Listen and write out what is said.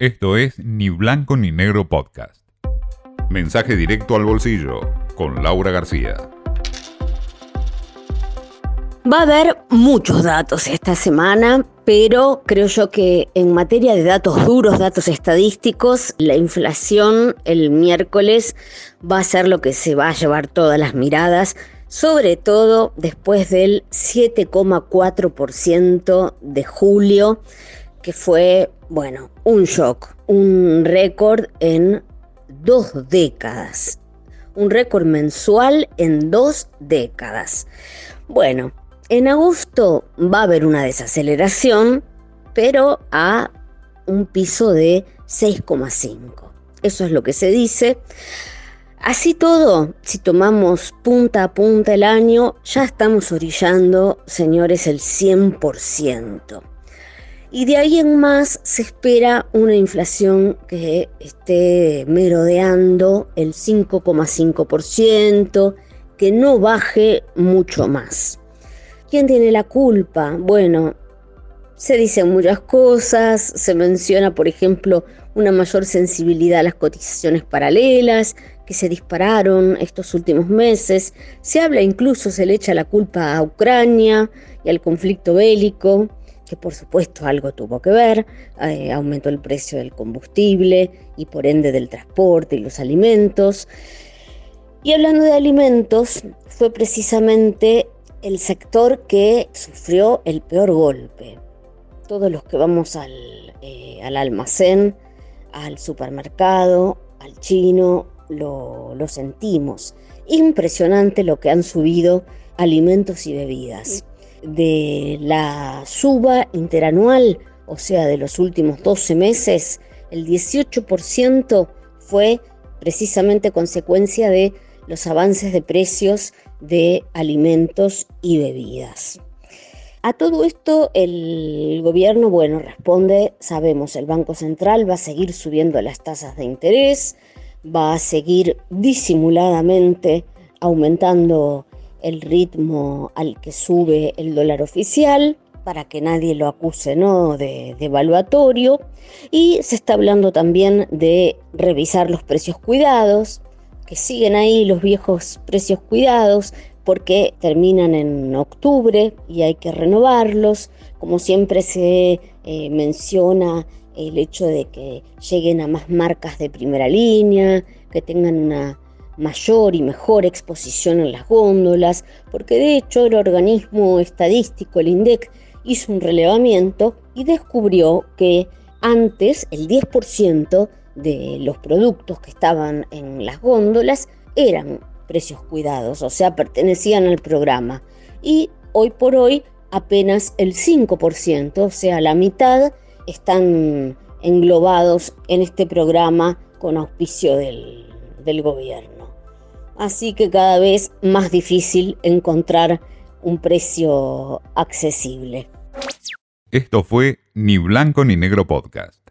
Esto es Ni Blanco ni Negro Podcast. Mensaje directo al bolsillo con Laura García. Va a haber muchos datos esta semana, pero creo yo que en materia de datos duros, datos estadísticos, la inflación el miércoles va a ser lo que se va a llevar todas las miradas, sobre todo después del 7,4% de julio que fue, bueno, un shock, un récord en dos décadas, un récord mensual en dos décadas. Bueno, en agosto va a haber una desaceleración, pero a un piso de 6,5. Eso es lo que se dice. Así todo, si tomamos punta a punta el año, ya estamos orillando, señores, el 100% y de ahí en más se espera una inflación que esté merodeando el 5,5%, que no baje mucho más. ¿Quién tiene la culpa? Bueno, se dicen muchas cosas, se menciona, por ejemplo, una mayor sensibilidad a las cotizaciones paralelas que se dispararon estos últimos meses, se habla incluso, se le echa la culpa a Ucrania y al conflicto bélico que por supuesto algo tuvo que ver, eh, aumentó el precio del combustible y por ende del transporte y los alimentos. Y hablando de alimentos, fue precisamente el sector que sufrió el peor golpe. Todos los que vamos al, eh, al almacén, al supermercado, al chino, lo, lo sentimos. Impresionante lo que han subido alimentos y bebidas de la suba interanual, o sea, de los últimos 12 meses, el 18% fue precisamente consecuencia de los avances de precios de alimentos y bebidas. A todo esto el gobierno, bueno, responde, sabemos, el Banco Central va a seguir subiendo las tasas de interés, va a seguir disimuladamente aumentando el ritmo al que sube el dólar oficial para que nadie lo acuse ¿no? de, de evaluatorio y se está hablando también de revisar los precios cuidados que siguen ahí los viejos precios cuidados porque terminan en octubre y hay que renovarlos como siempre se eh, menciona el hecho de que lleguen a más marcas de primera línea que tengan una mayor y mejor exposición en las góndolas, porque de hecho el organismo estadístico, el INDEC, hizo un relevamiento y descubrió que antes el 10% de los productos que estaban en las góndolas eran precios cuidados, o sea, pertenecían al programa. Y hoy por hoy apenas el 5%, o sea, la mitad, están englobados en este programa con auspicio del, gobierno así que cada vez más difícil encontrar un precio accesible. Esto fue Ni Blanco ni Negro Podcast.